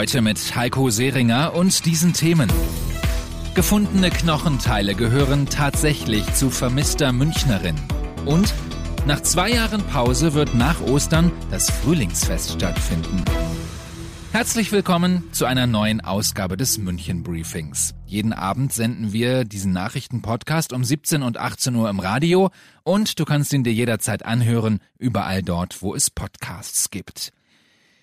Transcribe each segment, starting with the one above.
Heute mit Heiko Seringer und diesen Themen. Gefundene Knochenteile gehören tatsächlich zu vermisster Münchnerin. Und nach zwei Jahren Pause wird nach Ostern das Frühlingsfest stattfinden. Herzlich willkommen zu einer neuen Ausgabe des München Briefings. Jeden Abend senden wir diesen Nachrichtenpodcast um 17 und 18 Uhr im Radio und du kannst ihn dir jederzeit anhören, überall dort, wo es Podcasts gibt.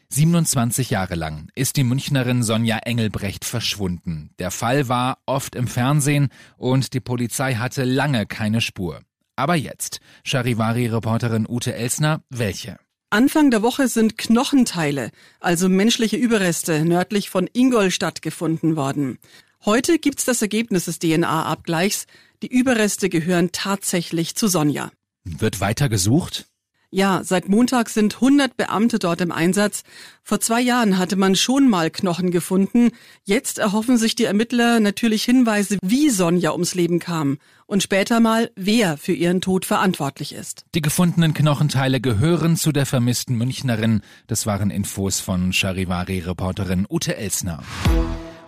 27 Jahre lang ist die Münchnerin Sonja Engelbrecht verschwunden. Der Fall war oft im Fernsehen und die Polizei hatte lange keine Spur. Aber jetzt, Charivari-Reporterin Ute Elsner, welche? Anfang der Woche sind Knochenteile, also menschliche Überreste, nördlich von Ingolstadt gefunden worden. Heute gibt's das Ergebnis des DNA-Abgleichs. Die Überreste gehören tatsächlich zu Sonja. Wird weiter gesucht? Ja, seit Montag sind 100 Beamte dort im Einsatz. Vor zwei Jahren hatte man schon mal Knochen gefunden. Jetzt erhoffen sich die Ermittler natürlich Hinweise, wie Sonja ums Leben kam und später mal, wer für ihren Tod verantwortlich ist. Die gefundenen Knochenteile gehören zu der vermissten Münchnerin. Das waren Infos von Charivari-Reporterin Ute Elsner.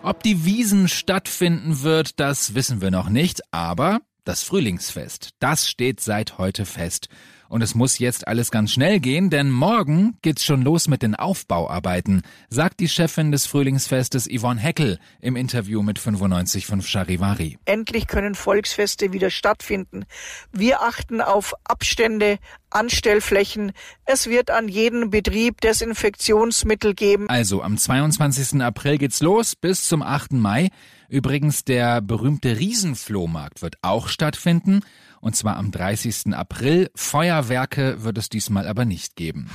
Ob die Wiesen stattfinden wird, das wissen wir noch nicht, aber das Frühlingsfest, das steht seit heute fest. Und es muss jetzt alles ganz schnell gehen, denn morgen geht's schon los mit den Aufbauarbeiten, sagt die Chefin des Frühlingsfestes Yvonne Heckel im Interview mit 95.5 Charivari. Endlich können Volksfeste wieder stattfinden. Wir achten auf Abstände, Anstellflächen. Es wird an jedem Betrieb Desinfektionsmittel geben. Also am 22. April geht's los bis zum 8. Mai. Übrigens der berühmte Riesenflohmarkt wird auch stattfinden und zwar am 30. April. Feuerwerke wird es diesmal aber nicht geben.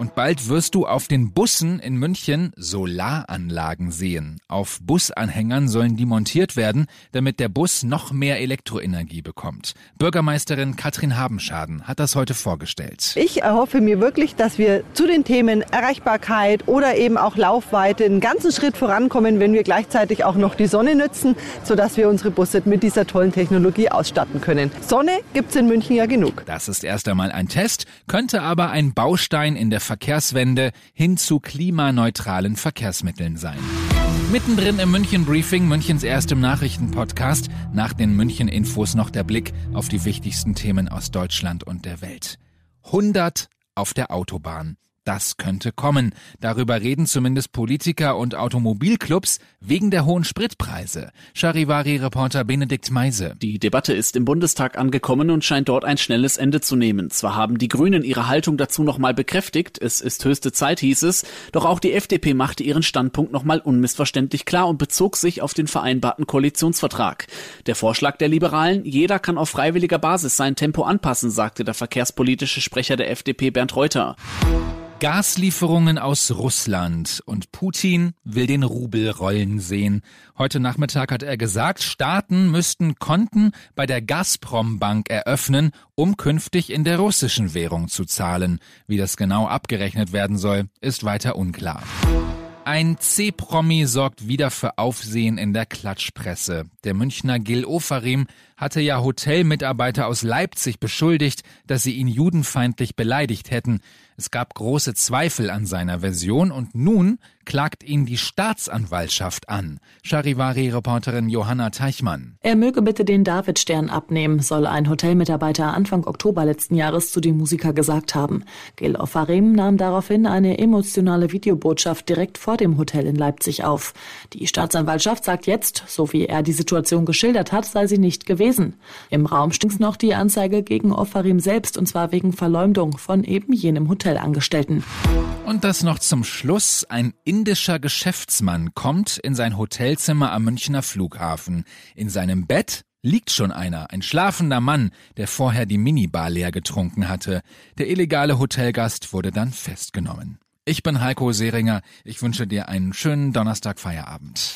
Und bald wirst du auf den Bussen in München Solaranlagen sehen. Auf Busanhängern sollen die montiert werden, damit der Bus noch mehr Elektroenergie bekommt. Bürgermeisterin Katrin Habenschaden hat das heute vorgestellt. Ich erhoffe mir wirklich, dass wir zu den Themen Erreichbarkeit oder eben auch Laufweite einen ganzen Schritt vorankommen, wenn wir gleichzeitig auch noch die Sonne nützen, sodass wir unsere Busse mit dieser tollen Technologie ausstatten können. Sonne gibt's in München ja genug. Das ist erst einmal ein Test, könnte aber ein Baustein in der Verkehrswende hin zu klimaneutralen Verkehrsmitteln sein. Mittendrin im München Briefing, Münchens erstem Nachrichtenpodcast, nach den München Infos noch der Blick auf die wichtigsten Themen aus Deutschland und der Welt. 100 auf der Autobahn. Das könnte kommen. Darüber reden zumindest Politiker und Automobilclubs wegen der hohen Spritpreise. Charivari-Reporter Benedikt Meise. Die Debatte ist im Bundestag angekommen und scheint dort ein schnelles Ende zu nehmen. Zwar haben die Grünen ihre Haltung dazu nochmal bekräftigt, es ist höchste Zeit, hieß es, doch auch die FDP machte ihren Standpunkt nochmal unmissverständlich klar und bezog sich auf den vereinbarten Koalitionsvertrag. Der Vorschlag der Liberalen, jeder kann auf freiwilliger Basis sein Tempo anpassen, sagte der verkehrspolitische Sprecher der FDP Bernd Reuter. Gaslieferungen aus Russland und Putin will den Rubel rollen sehen. Heute Nachmittag hat er gesagt, Staaten müssten Konten bei der Gazprom Bank eröffnen, um künftig in der russischen Währung zu zahlen. Wie das genau abgerechnet werden soll, ist weiter unklar. Ein C-Promi sorgt wieder für Aufsehen in der Klatschpresse. Der Münchner Gil Ofarim hatte ja Hotelmitarbeiter aus Leipzig beschuldigt, dass sie ihn judenfeindlich beleidigt hätten. Es gab große Zweifel an seiner Version und nun klagt ihn die Staatsanwaltschaft an. Charivari-Reporterin Johanna Teichmann. Er möge bitte den Davidstern abnehmen, soll ein Hotelmitarbeiter Anfang Oktober letzten Jahres zu dem Musiker gesagt haben. Gil Ofarim nahm daraufhin eine emotionale Videobotschaft direkt vor dem Hotel in Leipzig auf. Die Staatsanwaltschaft sagt jetzt, so wie er die Situation geschildert hat, sei sie nicht gewesen. Im Raum stinkt noch die Anzeige gegen Ofarim selbst und zwar wegen Verleumdung von eben jenem Hotelangestellten. Und das noch zum Schluss. Ein indischer Geschäftsmann kommt in sein Hotelzimmer am Münchner Flughafen. In seinem Bett liegt schon einer, ein schlafender Mann, der vorher die Minibar leer getrunken hatte. Der illegale Hotelgast wurde dann festgenommen. Ich bin Heiko Seringer. Ich wünsche dir einen schönen Donnerstag-Feierabend.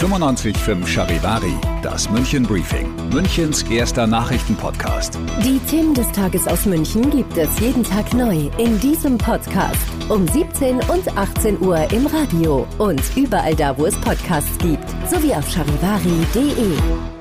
95.5 Charivari, das München Briefing, Münchens erster Nachrichtenpodcast. Die Themen des Tages aus München gibt es jeden Tag neu in diesem Podcast. Um 17 und 18 Uhr im Radio und überall da, wo es Podcasts gibt. Sowie auf charivari.de.